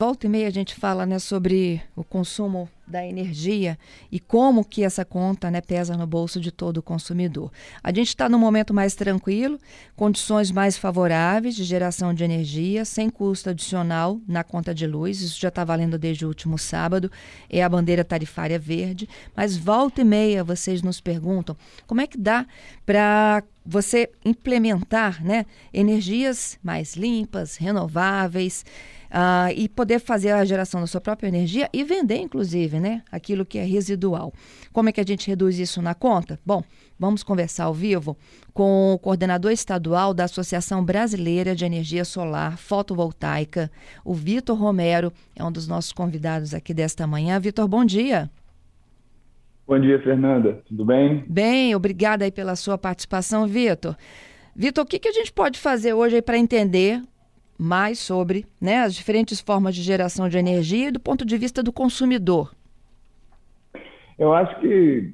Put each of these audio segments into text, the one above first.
Volta e meia a gente fala né, sobre o consumo da energia e como que essa conta né, pesa no bolso de todo o consumidor. A gente está num momento mais tranquilo, condições mais favoráveis de geração de energia, sem custo adicional na conta de luz, isso já está valendo desde o último sábado, é a bandeira tarifária verde, mas volta e meia vocês nos perguntam como é que dá para você implementar né, energias mais limpas, renováveis, uh, e poder fazer a geração da sua própria energia e vender, inclusive, né, aquilo que é residual. Como é que a gente reduz isso na conta? Bom, vamos conversar ao vivo com o coordenador estadual da Associação Brasileira de Energia Solar Fotovoltaica, o Vitor Romero, é um dos nossos convidados aqui desta manhã. Vitor, bom dia. Bom dia, Fernanda. Tudo bem? Bem, obrigada aí pela sua participação, Vitor. Vitor, o que, que a gente pode fazer hoje para entender mais sobre né, as diferentes formas de geração de energia do ponto de vista do consumidor? Eu acho que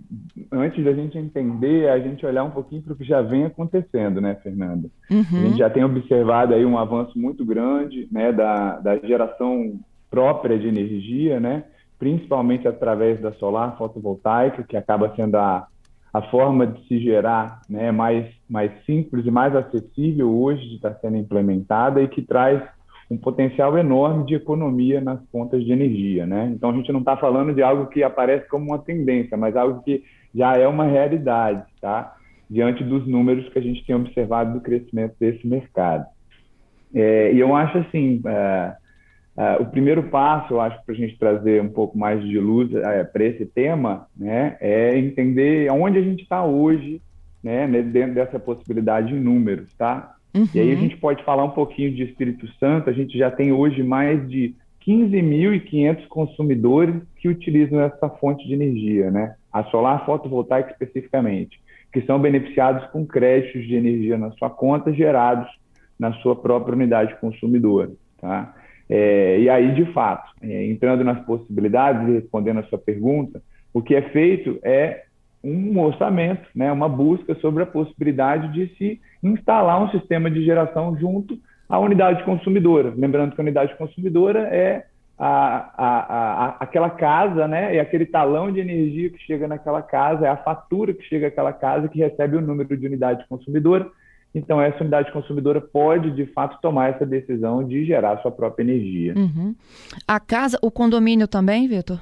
antes da gente entender, a gente olhar um pouquinho para o que já vem acontecendo, né, Fernanda? Uhum. A gente já tem observado aí um avanço muito grande, né, da, da geração própria de energia, né? principalmente através da solar fotovoltaica, que acaba sendo a, a forma de se gerar né, mais, mais simples e mais acessível hoje de estar sendo implementada e que traz um potencial enorme de economia nas contas de energia. Né? Então, a gente não está falando de algo que aparece como uma tendência, mas algo que já é uma realidade, tá? diante dos números que a gente tem observado do crescimento desse mercado. É, e eu acho assim, é, Uh, o primeiro passo, eu acho, para a gente trazer um pouco mais de luz uh, para esse tema, né, é entender aonde a gente está hoje, né, dentro dessa possibilidade em números, tá? Uhum. E aí a gente pode falar um pouquinho de Espírito Santo. A gente já tem hoje mais de 15.500 consumidores que utilizam essa fonte de energia, né? A solar fotovoltaica especificamente, que são beneficiados com créditos de energia na sua conta gerados na sua própria unidade consumidora, tá? É, e aí, de fato, é, entrando nas possibilidades e respondendo a sua pergunta, o que é feito é um orçamento, né, uma busca sobre a possibilidade de se instalar um sistema de geração junto à unidade consumidora. Lembrando que a unidade consumidora é a, a, a, aquela casa, né, é aquele talão de energia que chega naquela casa, é a fatura que chega àquela casa que recebe o número de unidade consumidora então, essa unidade consumidora pode, de fato, tomar essa decisão de gerar sua própria energia. Uhum. A casa, o condomínio também, Vitor?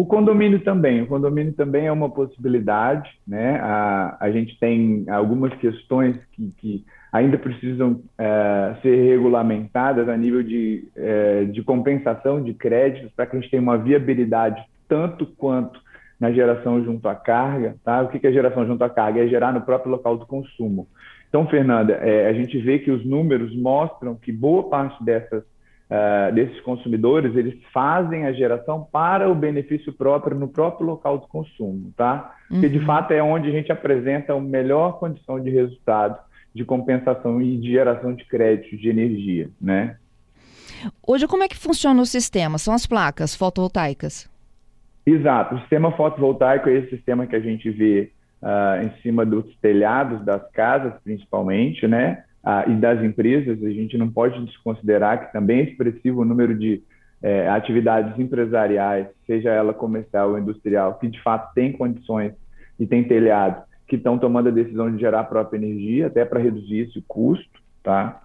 O condomínio também. O condomínio também é uma possibilidade. Né? A, a gente tem algumas questões que, que ainda precisam é, ser regulamentadas a nível de, é, de compensação de créditos para que a gente tenha uma viabilidade tanto quanto na geração junto à carga. Tá? O que é geração junto à carga? É gerar no próprio local do consumo. Então, Fernanda, é, a gente vê que os números mostram que boa parte dessas, uh, desses consumidores eles fazem a geração para o benefício próprio no próprio local do consumo, tá? Porque de uhum. fato é onde a gente apresenta a melhor condição de resultado de compensação e de geração de créditos de energia, né? Hoje, como é que funciona o sistema? São as placas fotovoltaicas? Exato. O sistema fotovoltaico é esse sistema que a gente vê uh, em cima dos telhados das casas, principalmente, né? Uh, e das empresas. A gente não pode desconsiderar que também é expressivo o número de eh, atividades empresariais, seja ela comercial ou industrial, que de fato tem condições e tem telhado, que estão tomando a decisão de gerar a própria energia, até para reduzir esse custo, tá?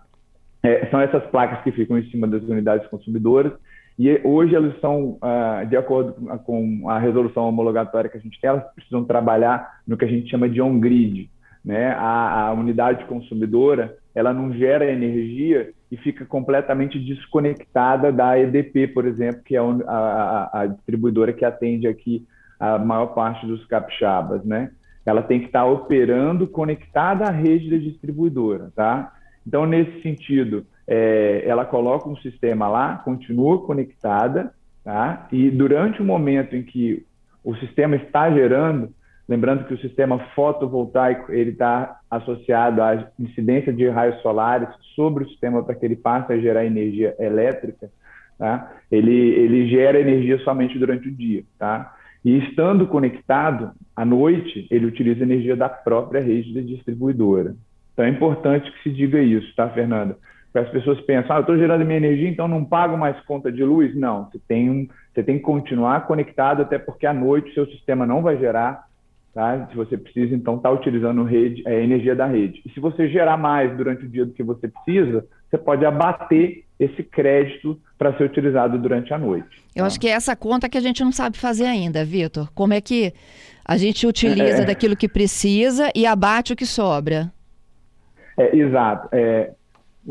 É, são essas placas que ficam em cima das unidades consumidoras e hoje elas são, ah, de acordo com a resolução homologatória que a gente tem, elas precisam trabalhar no que a gente chama de on-grid. Né? A, a, unidade consumidora ela não gera energia e fica completamente desconectada da EDP, por exemplo, que é a, a, a distribuidora que atende aqui a maior parte dos capixabas. Né? Ela tem que estar operando conectada à rede da distribuidora. Tá? Então, nesse sentido, é, ela coloca um sistema lá, continua conectada, tá? e durante o momento em que o sistema está gerando, lembrando que o sistema fotovoltaico ele está associado à incidência de raios solares sobre o sistema para que ele passe a gerar energia elétrica, tá? Ele, ele gera energia somente durante o dia, tá? E estando conectado, à noite, ele utiliza energia da própria rede da distribuidora. Então é importante que se diga isso, tá, Fernanda? Porque as pessoas pensam, ah, eu estou gerando minha energia, então não pago mais conta de luz. Não, você tem, um, você tem que continuar conectado, até porque à noite seu sistema não vai gerar, tá? Se você precisa, então, estar tá utilizando rede, a energia da rede. E se você gerar mais durante o dia do que você precisa, você pode abater esse crédito para ser utilizado durante a noite. Eu tá? acho que é essa conta que a gente não sabe fazer ainda, Vitor. Como é que a gente utiliza é... daquilo que precisa e abate o que sobra? É, exato. É,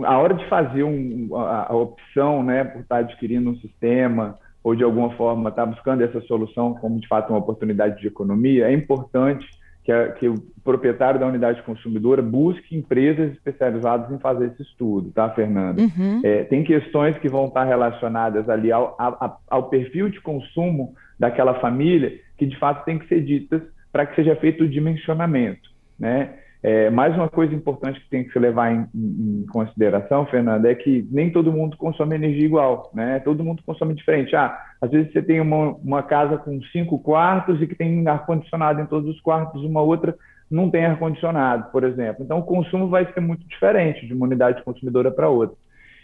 a hora de fazer um, a, a, opção, né, por estar adquirindo um sistema ou de alguma forma estar buscando essa solução como de fato uma oportunidade de economia, é importante que, a, que, o proprietário da unidade consumidora busque empresas especializadas em fazer esse estudo, tá, Fernanda? Uhum. É, tem questões que vão estar relacionadas ali ao, a, ao perfil de consumo daquela família que, de fato, tem que ser ditas para que seja feito o dimensionamento, né? É, mais uma coisa importante que tem que se levar em, em, consideração, Fernanda, é que nem todo mundo consome energia igual, né? Todo mundo consome diferente. Ah, às vezes você tem uma, uma casa com cinco quartos e que tem ar-condicionado em todos os quartos, uma outra não tem ar-condicionado, por exemplo. Então, o consumo vai ser muito diferente de uma unidade consumidora para outra.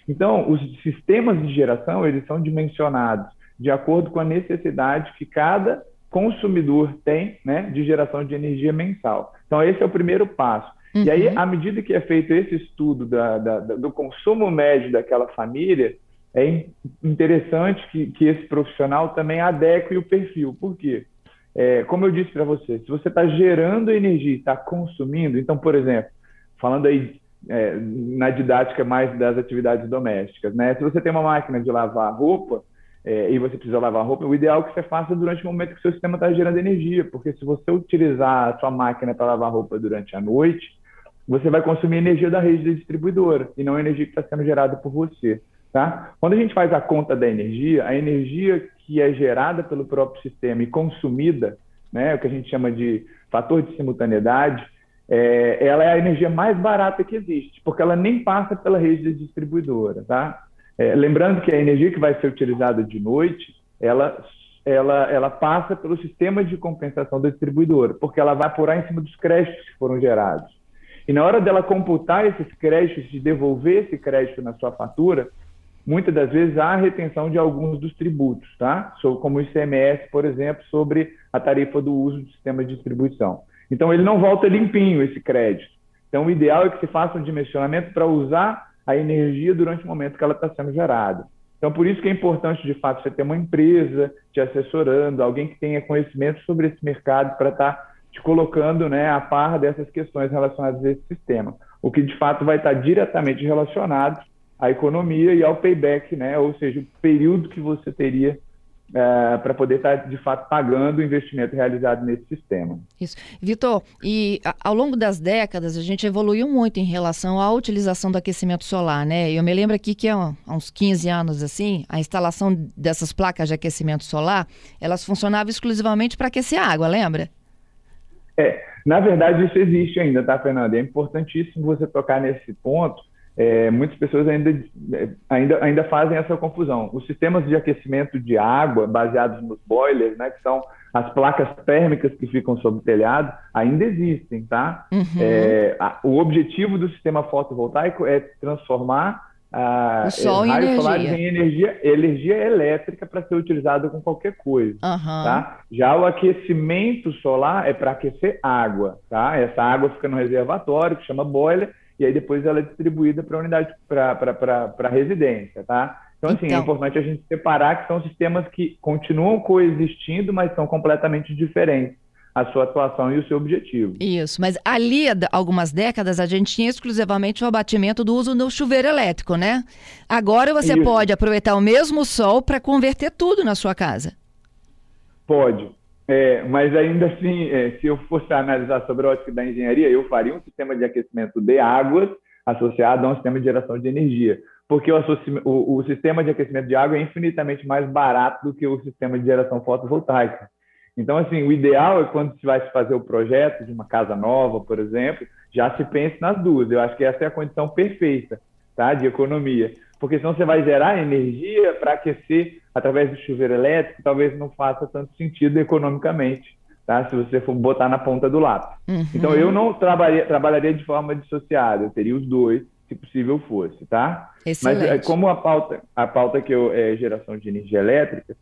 Então, os sistemas de geração, eles são dimensionados de acordo com a necessidade que cada consumidor tem né, de geração de energia mensal. Então, esse é o primeiro passo. Uhum. E aí, uhum. à medida que é feito esse estudo da, da, do consumo médio daquela família, é interessante que, que esse profissional também adeque o perfil. Por quê? É, como eu disse para você, se você está gerando energia e está consumindo, então, por exemplo, falando aí é, na didática mais das atividades domésticas, né? Se você tem uma máquina de lavar roupa, é, e você precisa lavar roupa, o ideal é que você faça durante o momento que o seu sistema está gerando energia, porque se você utilizar a sua máquina para lavar roupa durante a noite, você vai consumir energia da rede da distribuidora e não a energia que está sendo gerada por você. Tá? Quando a gente faz a conta da energia, a energia que é gerada pelo próprio sistema e consumida, né, o que a gente chama de fator de simultaneidade, é, ela é a energia mais barata que existe, porque ela nem passa pela rede da distribuidora. Tá? É, lembrando que a energia que vai ser utilizada de noite, ela, ela, ela passa pelo sistema de compensação da distribuidora, porque ela vai apurar em cima dos créditos que foram gerados. E na hora dela computar esses créditos, de devolver esse crédito na sua fatura, muitas das vezes há retenção de alguns dos tributos, tá? Como o ICMS, por exemplo, sobre a tarifa do uso do sistema de distribuição. Então, ele não volta limpinho esse crédito. Então, o ideal é que se faça um dimensionamento para usar a energia durante o momento que ela está sendo gerada. Então, por isso que é importante, de fato, você ter uma empresa te assessorando, alguém que tenha conhecimento sobre esse mercado para estar tá te colocando né, a par dessas questões relacionadas a esse sistema. O que, de fato, vai estar tá diretamente relacionado à economia e ao payback, né? ou seja, o período que você teria é, para poder estar, tá, de fato, pagando o investimento realizado nesse sistema. Isso. Vitor, e ao longo das décadas a gente evoluiu muito em relação à utilização do aquecimento solar, né? Eu me lembro aqui que há uns 15 anos, assim, a instalação dessas placas de aquecimento solar, elas funcionavam exclusivamente para aquecer água, lembra? É, na verdade isso existe ainda, tá, Fernanda? É importantíssimo você tocar nesse ponto, é, muitas pessoas ainda, ainda, ainda fazem essa confusão. Os sistemas de aquecimento de água, baseados nos boilers, né, que são as placas térmicas que ficam sobre o telhado, ainda existem, tá? Uhum. É, a, o objetivo do sistema fotovoltaico é transformar a, o sol em energia. em energia, energia elétrica para ser utilizada com qualquer coisa, uhum. tá? Já o aquecimento solar é para aquecer água, tá? Essa água fica no reservatório, que chama boiler, e aí depois ela é distribuída para a unidade, para a residência, tá? Então, assim, é então... é importante a gente separar que são sistemas que continuam coexistindo, mas são completamente diferentes a sua atuação e o seu objetivo. Isso, mas ali, algumas décadas, a gente tinha exclusivamente o abatimento do uso do chuveiro elétrico, né? Agora você Isso. pode aproveitar o mesmo sol para converter tudo na sua casa. Pode. É, mas ainda assim, é, se eu fosse analisar sobre a ótica da engenharia, eu faria um sistema de aquecimento de águas associado a um sistema de geração de energia, porque o, o, o sistema de aquecimento de água é infinitamente mais barato do que o sistema de geração fotovoltaica. Então, assim, o ideal é quando se vai fazer o projeto de uma casa nova, por exemplo, já se pense nas duas. Eu acho que essa é a condição perfeita, tá, de economia. porque senão você vai gerar energia para aquecer através do chuveiro elétrico, talvez não faça tanto sentido economicamente, tá? Se você for botar na ponta do lápis. Uhum. Então eu não trabalharia, trabalharia de forma dissociada, eu teria os dois, se possível fosse, tá? Excelente. Mas como a pauta, a pauta que eu, é geração de energia elétrica,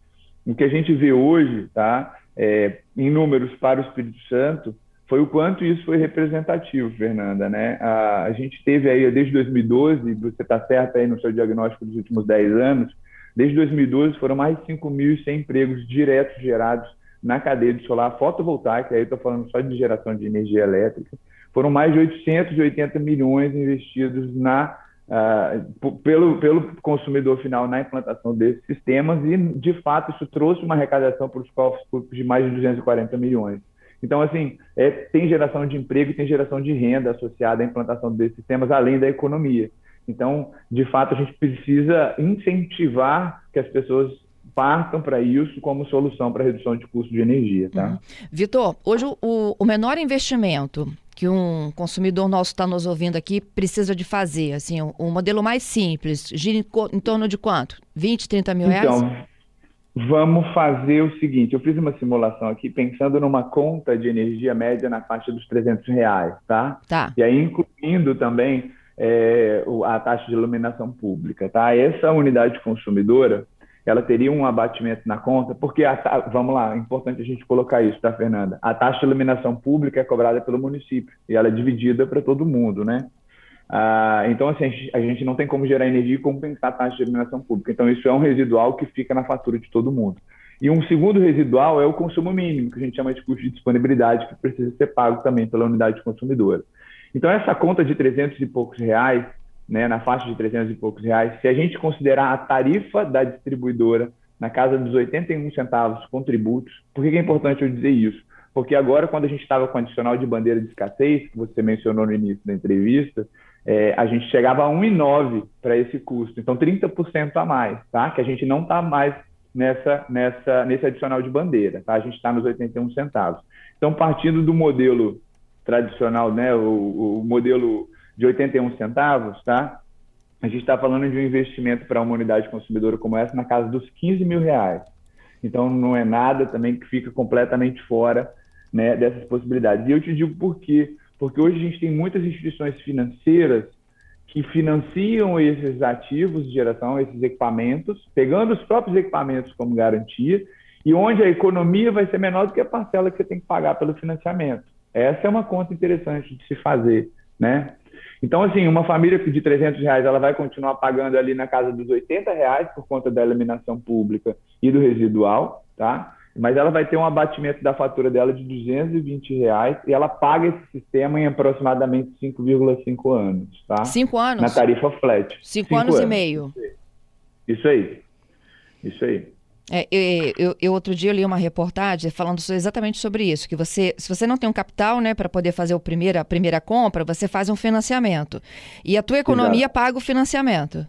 o que a gente vê hoje, tá? É, em números para o Espírito Santo, foi o quanto isso foi representativo, Fernanda, né? A, a gente teve aí, desde 2012, você está certo aí no seu diagnóstico dos últimos 10 anos, desde 2012 foram mais de 5.100 empregos diretos gerados na cadeia de solar fotovoltaica, aí estou falando só de geração de energia elétrica, foram mais de 880 milhões investidos na uh, pelo, pelo consumidor final na implantação desses sistemas e, de fato, isso trouxe uma arrecadação para os cofres públicos de mais de 240 milhões. Então, assim, é, tem geração de emprego e tem geração de renda associada à implantação desses sistemas, além da economia. Então, de fato, a gente precisa incentivar que as pessoas partam para isso como solução para redução de custo de energia, tá? Uhum. Vitor, hoje o, o menor investimento que um consumidor nosso está nos ouvindo aqui precisa de fazer, assim, um, um modelo mais simples, gira em, em, torno de quanto? 20, 30 mil reais? Então, Vamos fazer o seguinte, eu fiz uma simulação aqui pensando numa conta de energia média na faixa dos 300 reais, tá? Tá. E aí incluindo também é, a taxa de iluminação pública, tá? Essa unidade consumidora, ela teria um abatimento na conta, porque, a, vamos lá, é importante a gente colocar isso, tá, Fernanda? A taxa de iluminação pública é cobrada pelo município e ela é dividida para todo mundo, né? Ah, então, assim, a gente, a gente, não tem como gerar energia e compensar a taxa de iluminação pública. Então, isso é um residual que fica na fatura de todo mundo. E um segundo residual é o consumo mínimo, que a gente chama de custo de disponibilidade, que precisa ser pago também pela unidade consumidora. Então, essa conta de 300 e poucos reais, né, na faixa de 300 e poucos reais, se a gente considerar a tarifa da distribuidora na casa dos 81 centavos com tributos, por que é importante eu dizer isso? Porque agora, quando a gente estava com o adicional de bandeira de escassez, que você mencionou no início da entrevista, é, a gente chegava a 1,9 para esse custo, então 30% a mais, tá? Que a gente não está mais nessa, nessa, nesse adicional de bandeira, tá? A gente está nos 81 centavos. Então, partindo do modelo tradicional, né, o, o modelo de 81 centavos, tá? A gente está falando de um investimento para uma unidade consumidora como essa na casa dos 15 mil reais. Então, não é nada também que fica completamente fora né, dessas possibilidades. E eu te digo por quê porque hoje a gente tem muitas instituições financeiras que financiam esses ativos de geração, esses equipamentos, pegando os próprios equipamentos como garantia, e onde a economia vai ser menor do que a parcela que você tem que pagar pelo financiamento. Essa é uma conta interessante de se fazer, né? Então, assim, uma família de 300 reais, ela vai continuar pagando ali na casa dos 80 reais por conta da eliminação pública e do residual, tá? mas ela vai ter um abatimento da fatura dela de 220 reais e ela paga esse sistema em aproximadamente 5,5 anos, tá? Cinco anos? Na tarifa flat. Cinco, anos, anos, e meio. Isso aí. Isso aí. É, eu, eu, eu, outro dia eu li uma reportagem falando exatamente sobre isso, que você, se você não tem um capital, né, para poder fazer o a primeira compra, você faz um financiamento. E a tua economia Exato. paga o financiamento.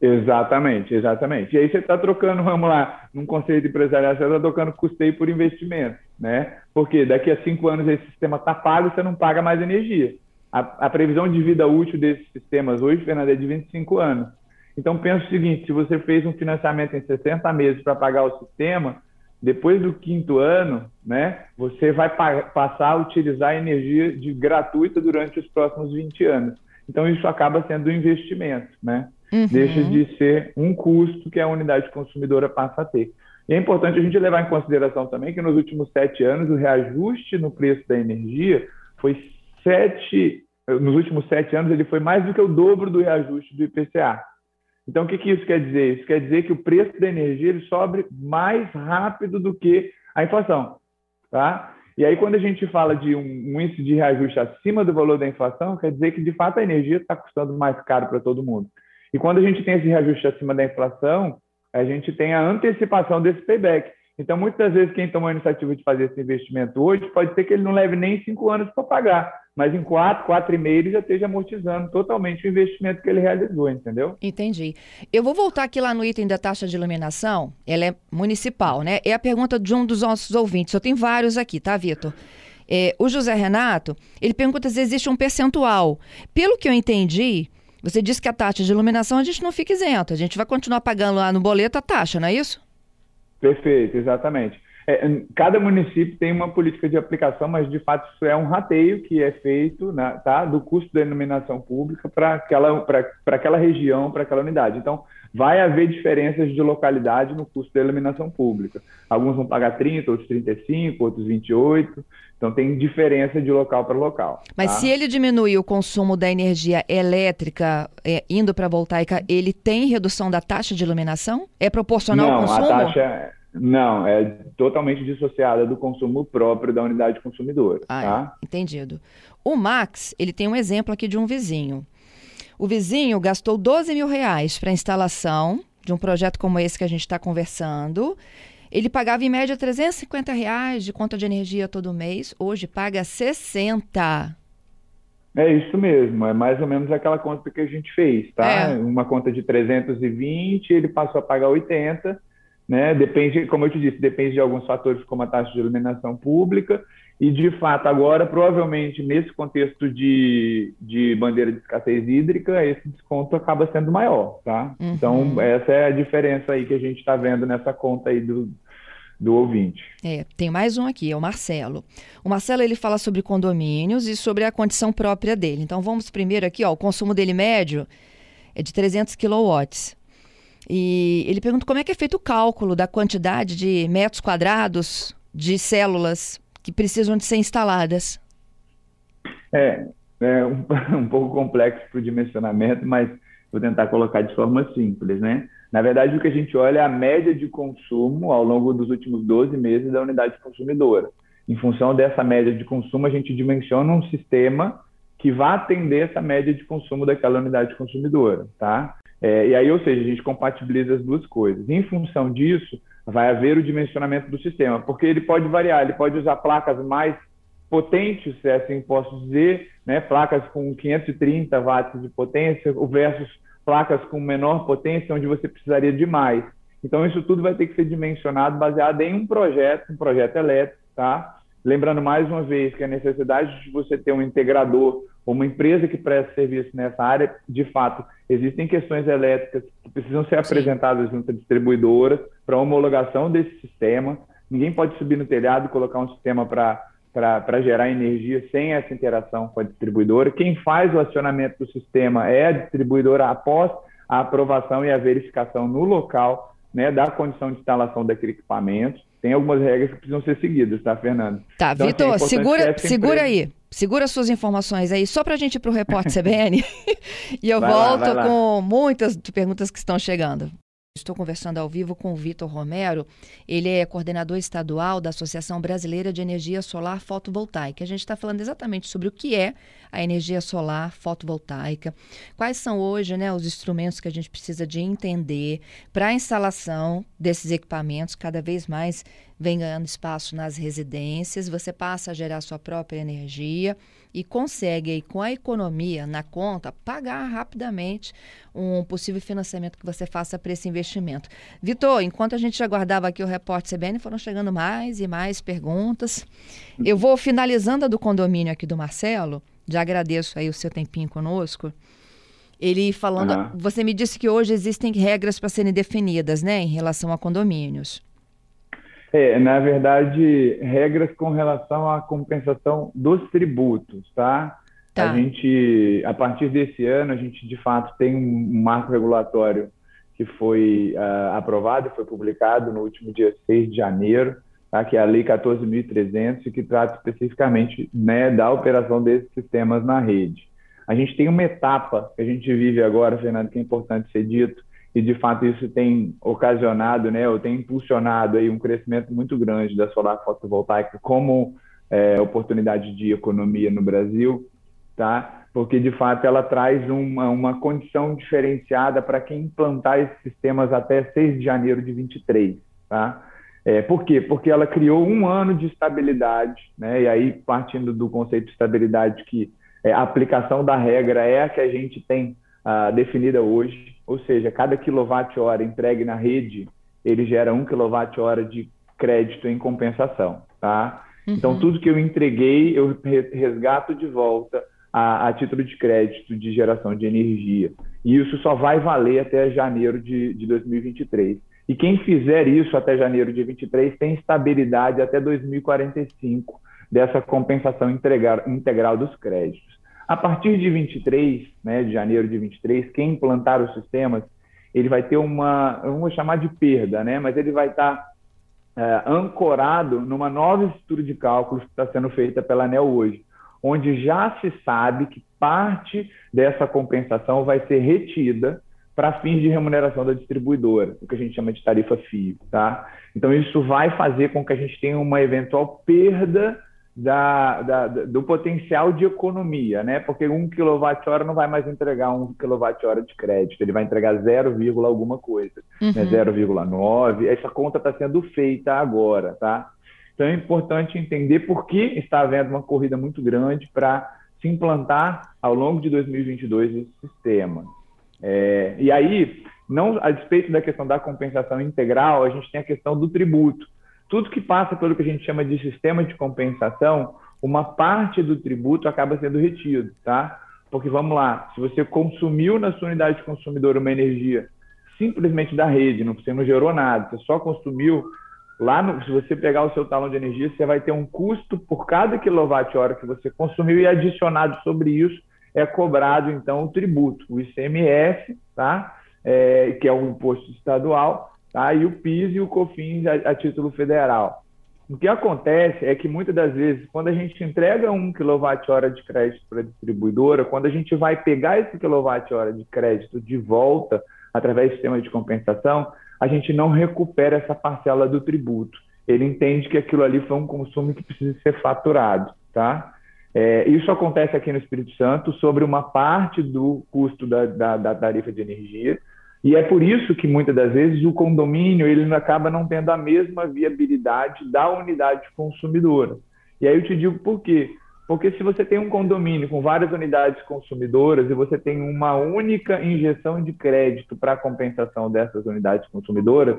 Exatamente, exatamente. E aí você está trocando, vamos lá, num conceito empresarial, você está trocando custeio por investimento, né? Porque daqui a cinco anos esse sistema está pago, você não paga mais energia. A, a, previsão de vida útil desses sistemas hoje, Fernanda, é de 25 anos. Então, pensa o seguinte, se você fez um financiamento em 60 meses para pagar o sistema, depois do quinto ano, né, você vai pa passar a utilizar a energia de gratuita durante os próximos 20 anos. Então, isso acaba sendo um investimento, né? uhum. deixa de ser um custo que a unidade consumidora passa a ter. E é importante a gente levar em consideração também que nos últimos sete anos o reajuste no preço da energia foi sete, nos últimos sete anos ele foi mais do que o dobro do reajuste do IPCA. Então o que, que isso quer dizer? Isso quer dizer que o preço da energia ele sobe mais rápido do que a inflação, tá? E aí, quando a gente fala de um, um, índice de reajuste acima do valor da inflação, quer dizer que, de fato, a energia está custando mais caro para todo mundo. E quando a gente tem esse reajuste acima da inflação, a gente tem a antecipação desse payback. Então, muitas vezes, quem tomou a iniciativa de fazer esse investimento hoje, pode ser que ele não leve nem cinco anos para pagar, mas em quatro, quatro e meio, ele já esteja amortizando totalmente o investimento que ele realizou, entendeu? Entendi. Eu vou voltar aqui lá no item da taxa de iluminação, ela é municipal, né? É a pergunta de um dos nossos ouvintes. Eu tenho vários aqui, tá, Vitor? É, o José Renato, ele pergunta se existe um percentual. Pelo que eu entendi, Você disse que a taxa de iluminação a gente não fica isento, a gente vai continuar pagando lá no boleto a taxa, não é isso? Perfeito, exatamente. É, cada município tem uma política de aplicação, mas de fato isso é um rateio que é feito né, tá, do custo da iluminação pública para aquela, aquela região, para aquela unidade. Então, vai haver diferenças de localidade no custo da iluminação pública. Alguns vão pagar 30, outros 35, outros 28. Então, tem diferença de local para local. Mas tá? se ele diminuir o consumo da energia elétrica é, indo para a voltaica, ele tem redução da taxa de iluminação? É proporcional Não, ao consumo? A taxa não, é totalmente dissociada do consumo próprio da unidade consumidora. Ah, tá? é. entendido. O Max, ele tem um exemplo aqui de um vizinho. O vizinho gastou 12 mil reais para a instalação de um projeto como esse que a gente está conversando. Ele pagava em média 350 reais de conta de energia todo mês. Hoje paga 60. É isso mesmo, é mais ou menos aquela conta que a gente fez, tá? É. Uma conta de 320, ele passou a pagar 80 né? Depende, como eu te disse, depende de alguns fatores como a taxa de iluminação pública e, de fato, agora, provavelmente, nesse contexto de, de bandeira de escassez hídrica, esse desconto acaba sendo maior, tá? Uhum. Então, essa é a diferença aí que a gente está vendo nessa conta aí do, do ouvinte. É, tem mais um aqui, é o Marcelo. O Marcelo ele fala sobre condomínios e sobre a condição própria dele. Então vamos primeiro aqui, ó, o consumo dele médio é de 300 quilowatts. E ele pergunta como é que é feito o cálculo da quantidade de metros quadrados de células que precisam de ser instaladas. É, é um, um pouco complexo para o dimensionamento, mas vou tentar colocar de forma simples, né? Na verdade, o que a gente olha é a média de consumo ao longo dos últimos 12 meses da unidade consumidora. Em função dessa média de consumo, a gente dimensiona um sistema que vai atender essa média de consumo daquela unidade consumidora, tá? É, e aí, ou seja, a gente compatibiliza as duas coisas. Em função disso, vai haver o dimensionamento do sistema, porque ele pode variar, ele pode usar placas mais potentes, se assim posso dizer, né, placas com 530 watts de potência, versus placas com menor potência, onde você precisaria de mais. Então, isso tudo vai ter que ser dimensionado baseado em um projeto, um projeto elétrico, tá? Lembrando mais uma vez que a necessidade de você ter um integrador uma empresa que presta serviço nessa área, de fato, existem questões elétricas que precisam ser apresentadas junto à distribuidora para homologação desse sistema. Ninguém pode subir no telhado e colocar um sistema para gerar energia sem essa interação com a distribuidora. Quem faz o acionamento do sistema é a distribuidora após a aprovação e a verificação no local né, da condição de instalação daquele equipamento. Tem algumas regras que precisam ser seguidas, tá, Fernando? Tá, então, Vitor, assim, é segura, segura aí. Segura suas informações aí, só para a gente ir para o Repórter CBN. e eu vai volto lá, lá. com muitas perguntas que estão chegando. Estou conversando ao vivo com o Vitor Romero. Ele é coordenador estadual da Associação Brasileira de Energia Solar Fotovoltaica. A gente está falando exatamente sobre o que é a energia solar fotovoltaica, quais são hoje né, os instrumentos que a gente precisa de entender para a instalação desses equipamentos, cada vez mais vem ganhando espaço nas residências, você passa a gerar sua própria energia e consegue aí com a economia na conta pagar rapidamente um possível financiamento que você faça para esse investimento. Vitor, enquanto a gente aguardava aqui o repórter CBN, foram chegando mais e mais perguntas. Eu vou finalizando a do condomínio aqui do Marcelo, já agradeço aí o seu tempinho conosco. Ele falando, uhum. você me disse que hoje existem regras para serem definidas, né, em relação a condomínios. É, na verdade, regras com relação à compensação dos tributos, tá? tá? A gente, a partir desse ano, a gente de fato tem um marco regulatório que foi uh, aprovado e foi publicado no último dia 6 de janeiro, tá? que é a Lei 14.300, que trata especificamente né, da operação desses sistemas na rede. A gente tem uma etapa que a gente vive agora, Fernando, que é importante ser dito, e de fato isso tem ocasionado, né, ou tem impulsionado aí um crescimento muito grande da solar fotovoltaica como é, oportunidade de economia no Brasil, tá? Porque de fato ela traz uma, uma condição diferenciada para quem implantar esses sistemas até 6 de janeiro de 23, tá? É, por quê? Porque ela criou um ano de estabilidade, né? E aí partindo do conceito de estabilidade que é, a aplicação da regra é a que a gente tem uh, definida hoje, ou seja, cada quilowatt-hora entregue na rede, ele gera um quilowatt-hora de crédito em compensação, tá? Então, uhum. Então, tudo que eu entreguei, eu resgato de volta a, a, título de crédito de geração de energia. E isso só vai valer até janeiro de, de 2023. E quem fizer isso até janeiro de 2023 tem estabilidade até 2045 dessa compensação integral, integral dos créditos. A partir de 23, né, de janeiro de 23, quem implantar os sistemas, ele vai ter uma, vamos chamar de perda, né, mas ele vai estar é, ancorado numa nova estrutura de cálculos que está sendo feita pela ANEL hoje, onde já se sabe que parte dessa compensação vai ser retida para fins de remuneração da distribuidora, o que a gente chama de tarifa FIO, tá? Então isso vai fazer com que a gente tenha uma eventual perda da, da, do potencial de economia, né? Porque um quilowatt-hora não vai mais entregar um quilowatt-hora de crédito, ele vai entregar 0, alguma coisa, né? uhum. né? 0,9. Essa conta está sendo feita agora, tá? Então é importante entender por que está havendo uma corrida muito grande para se implantar ao longo de 2022 esse sistema. É, e aí, não a despeito da questão da compensação integral, a gente tem a questão do tributo tudo que passa pelo que a gente chama de sistema de compensação, uma parte do tributo acaba sendo retido, tá? Porque vamos lá, se você consumiu na sua unidade consumidora uma energia simplesmente da rede, não, você não gerou nada, você só consumiu, lá no, se você pegar o seu talão de energia, você vai ter um custo por cada quilowatt-hora que você consumiu e adicionado sobre isso é cobrado então o tributo, o ICMS, tá? É, que é um imposto estadual, tá? e o PIS e o COFINS a, a título federal. O que acontece é que muitas das vezes, quando a gente entrega um quilowatt-hora de crédito para a distribuidora, quando a gente vai pegar esse quilowatt-hora de crédito de volta através do sistema de compensação, a gente não recupera essa parcela do tributo. Ele entende que aquilo ali foi um consumo que precisa ser faturado, tá? É, isso acontece aqui no Espírito Santo sobre uma parte do custo da, da, da tarifa de energia, e é por isso que muitas das vezes o condomínio ele acaba não tendo a mesma viabilidade da unidade consumidora. E aí eu te digo por quê? Porque se você tem um condomínio com várias unidades consumidoras e você tem uma única injeção de crédito para compensação dessas unidades consumidoras,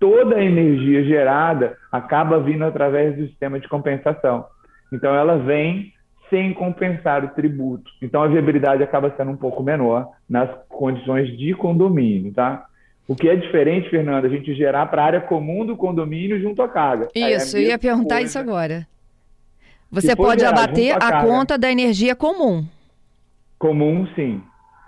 toda a energia gerada acaba vindo através do sistema de compensação. Então ela vem sem compensar o tributo. Então a viabilidade acaba sendo um pouco menor nas condições de condomínio, tá? O que é diferente, Fernanda, a gente gerar para a área comum do condomínio junto à carga. Isso, é eu ia perguntar coisa. isso agora. Você pode abater a conta da energia comum. Comum, sim.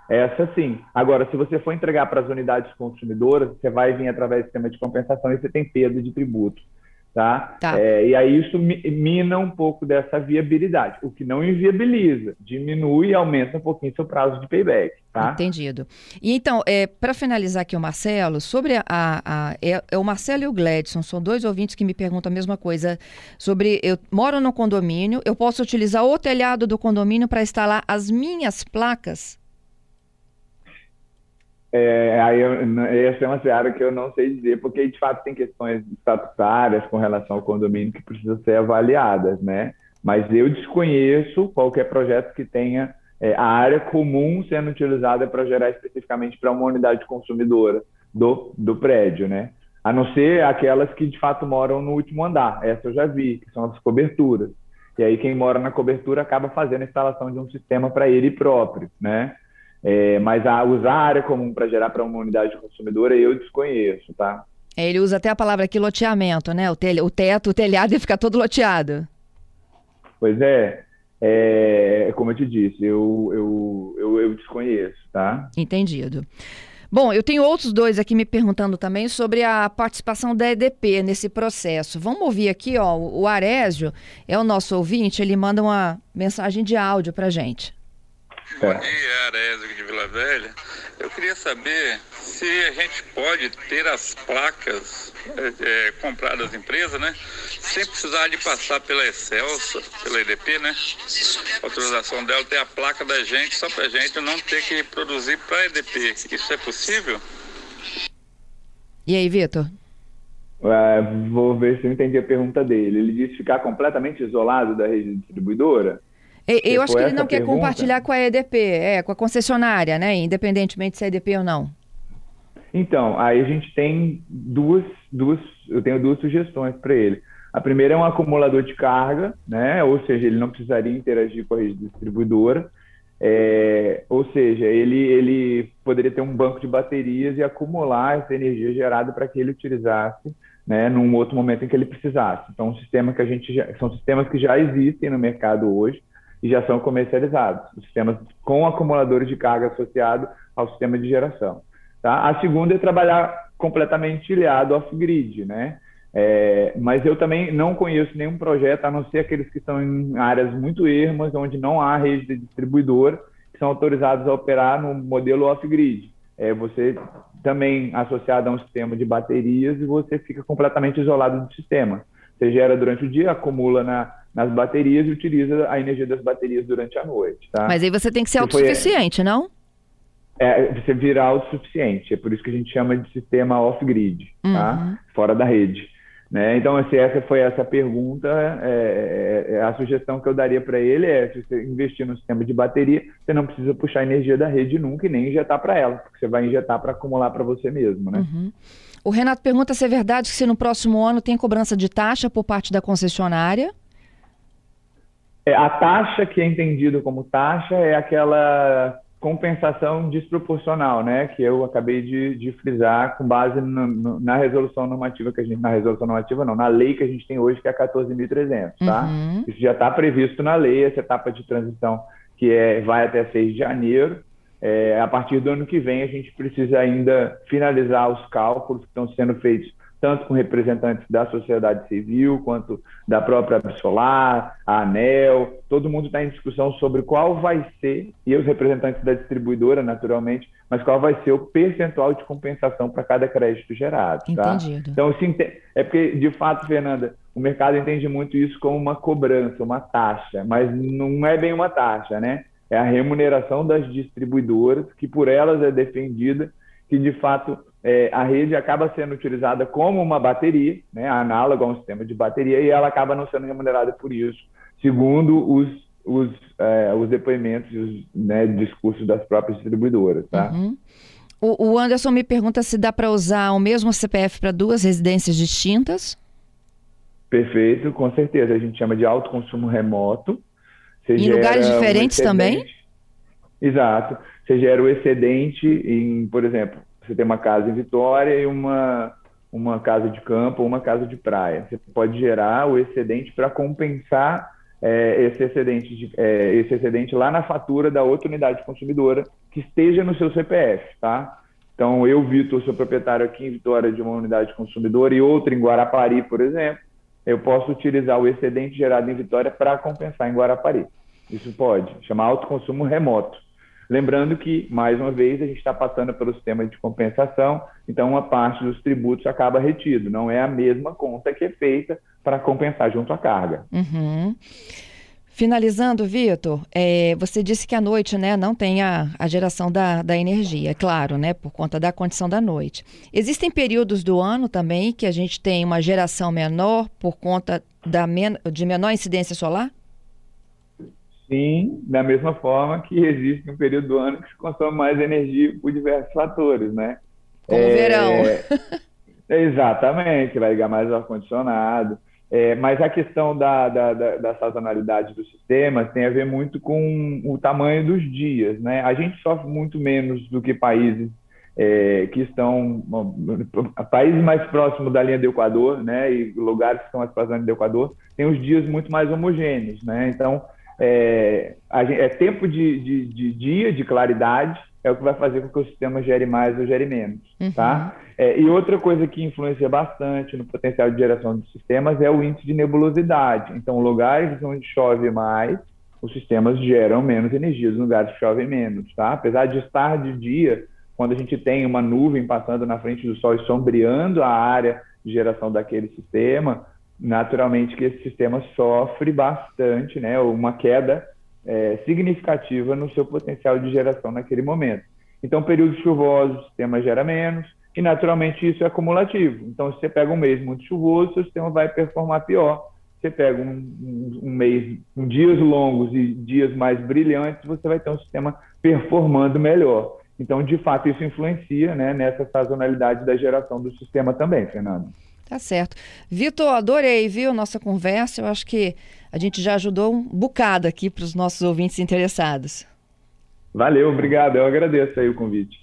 Essa sim. Agora, se você for entregar para as unidades consumidoras, você vai vir através do sistema de compensação e você tem perda de tributo. Tá? tá. É, e aí isso mina um pouco dessa viabilidade, o que não inviabiliza, diminui e aumenta um pouquinho seu prazo de payback. Tá? Entendido. E então, é, para finalizar aqui o Marcelo, sobre a, a é, é, o Marcelo e o Gledson, são dois ouvintes que me perguntam a mesma coisa sobre eu moro no condomínio, eu posso utilizar o telhado do condomínio para instalar as minhas placas? É, aí eu, essa é uma seara que eu não sei dizer, porque de fato tem questões estatutárias com relação ao condomínio que precisam ser avaliadas, né? Mas eu desconheço qualquer projeto que tenha é, a área comum sendo utilizada para gerar especificamente para uma unidade consumidora do, do prédio, né? A não ser aquelas que de fato moram no último andar. Essa eu já vi, que são as coberturas. E aí quem mora na cobertura acaba fazendo a instalação de um sistema para ele próprio, né? É, mas a, usar a área comum para gerar para uma unidade consumidora eu desconheço, tá? É, ele usa até a palavra aqui loteamento, né? O, tel o teto, o telhado ia ficar todo loteado. Pois é, é como eu te disse, eu, eu, eu, eu desconheço, tá? Entendido. Bom, eu tenho outros dois aqui me perguntando também sobre a participação da EDP nesse processo. Vamos ouvir aqui, ó, o Arésio é o nosso ouvinte, ele manda uma mensagem de áudio para gente. Bom dia, Arésio de Vila Velha. Eu queria saber se a gente pode ter as placas é, é compradas da empresa, né? Sem precisar de passar pela Excelsa, pela EDP, né? A autorização dela ter a placa da gente, só para a gente não ter que produzir para a EDP. Isso é possível? E aí, Vitor? É, vou ver se eu entendi a pergunta dele. Ele disse ficar completamente isolado da rede distribuidora? Eu acho que ele não quer pergunta? compartilhar com a EDP, é, com a concessionária, né? Independentemente se é EDP ou não. Então, aí a gente tem duas, duas eu tenho duas sugestões para ele. A primeira é um acumulador de carga, né? ou seja, ele não precisaria interagir com a rede distribuidora. É, ou seja, ele, ele poderia ter um banco de baterias e acumular essa energia gerada para que ele utilizasse né, num outro momento em que ele precisasse. Então, um sistema que a gente já, são sistemas que já existem no mercado hoje e já são comercializados, sistemas com acumuladores de carga associado ao sistema de geração. Tá? A segunda é trabalhar completamente ilhado off-grid, né? É, mas eu também não conheço nenhum projeto, a não ser aqueles que estão em áreas muito ermas, onde não há rede de distribuidor, que são autorizados a operar no modelo off-grid. É, você também associado a um sistema de baterias e você fica completamente isolado do sistema. Você gera durante o dia, acumula na, nas baterias e utiliza a energia das baterias durante a noite. Tá? Mas aí você tem que ser autossuficiente, não? É, você virar autossuficiente. É por isso que a gente chama de sistema off-grid, tá? uhum. tá? fora da rede. Né? Então, assim, essa foi essa pergunta. É, é, é a sugestão que eu daria para ele é: se você investir no sistema de bateria, você não precisa puxar energia da rede nunca e nem injetar para ela, porque você vai injetar para acumular para você mesmo. Né? Uhum. O Renato pergunta se é verdade que se no próximo ano tem cobrança de taxa por parte da concessionária. É, a taxa que é entendida como taxa é aquela compensação desproporcional, né, que eu acabei de, de frisar com base no, no, na resolução normativa que a gente, na resolução normativa não, na lei que a gente tem hoje que é 14.300, tá? Uhum. Isso já está previsto na lei, essa etapa de transição que é, vai até 6 de janeiro. É, a partir do ano que vem a gente precisa ainda finalizar os cálculos que estão sendo feitos tanto com representantes da sociedade civil, quanto da própria Absolar, a ANEL, todo mundo está em discussão sobre qual vai ser, e os representantes da distribuidora, naturalmente, mas qual vai ser o percentual de compensação para cada crédito gerado. Tá? Entendido. Então, é porque, de fato, Fernanda, o mercado entende muito isso como uma cobrança, uma taxa, mas não é bem uma taxa, né? É a remuneração das distribuidoras, que por elas é defendida, que de fato é, a rede acaba sendo utilizada como uma bateria, né, análoga a um sistema de bateria, e ela acaba não sendo remunerada por isso, segundo os, os, é, os depoimentos e os né, discursos das próprias distribuidoras. Tá? Uhum. O, o Anderson me pergunta se dá para usar o mesmo CPF para duas residências distintas. Perfeito, com certeza. A gente chama de autoconsumo remoto. Você em lugares diferentes um também? Exato. Você gera o excedente em, por exemplo, você tem uma casa em Vitória e uma, uma casa de campo uma casa de praia. Você pode gerar o excedente para compensar é, esse, excedente de, é, esse excedente lá na fatura da outra unidade consumidora que esteja no seu CPF, tá? Então, eu, Vitor, sou proprietário aqui em Vitória de uma unidade consumidora e outra em Guarapari, por exemplo, eu posso utilizar o excedente gerado em Vitória para compensar em Guarapari. Isso pode, chamar autoconsumo remoto. Lembrando que, mais uma vez, a gente está passando pelo sistema de compensação, então uma parte dos tributos acaba retido. Não é a mesma conta que é feita para compensar junto à carga. Uhum. Finalizando, Vitor, é, você disse que à noite né, não tem a, a geração da, da energia, é claro, né, por conta da condição da noite. Existem períodos do ano também que a gente tem uma geração menor por conta da men de menor incidência solar? Sim, da mesma forma que existe um período do ano que se consome mais energia por diversos fatores, né? Como é, verão. exatamente, vai ligar mais o ar-condicionado. É, mas a questão da, da, da, da, sazonalidade dos sistemas tem a ver muito com o tamanho dos dias, né? A gente sofre muito menos do que países é, que estão países mais próximos da linha do Equador, né? E lugares que estão mais próximos da linha do Equador têm os dias muito mais homogêneos, né? Então é, é tempo de, de, de, dia, de claridade, é o que vai fazer com que o sistema gere mais ou gere menos, uhum. tá? É, e outra coisa que influencia bastante no potencial de geração dos sistemas é o índice de nebulosidade. Então, lugares onde chove mais, os sistemas geram menos energia, os lugares que chovem menos, tá? Apesar de estar de dia, quando a gente tem uma nuvem passando na frente do sol e sombreando a área de geração daquele sistema, naturalmente que esse sistema sofre bastante, né, uma queda é, significativa no seu potencial de geração naquele momento. Então, períodos chuvosos, o sistema gera menos, e naturalmente isso é acumulativo. Então, se você pega um mês muito chuvoso, seu sistema vai performar pior. Você pega um, um, um mês com dias longos e dias mais brilhantes, você vai ter um sistema performando melhor. Então, de fato, isso influencia né, nessa sazonalidade da geração do sistema também, Fernando. Tá certo. Vitor, adorei, viu, nossa conversa. Eu acho que a gente já ajudou um bocado aqui para os nossos ouvintes interessados. Valeu, obrigado. Eu agradeço aí o convite.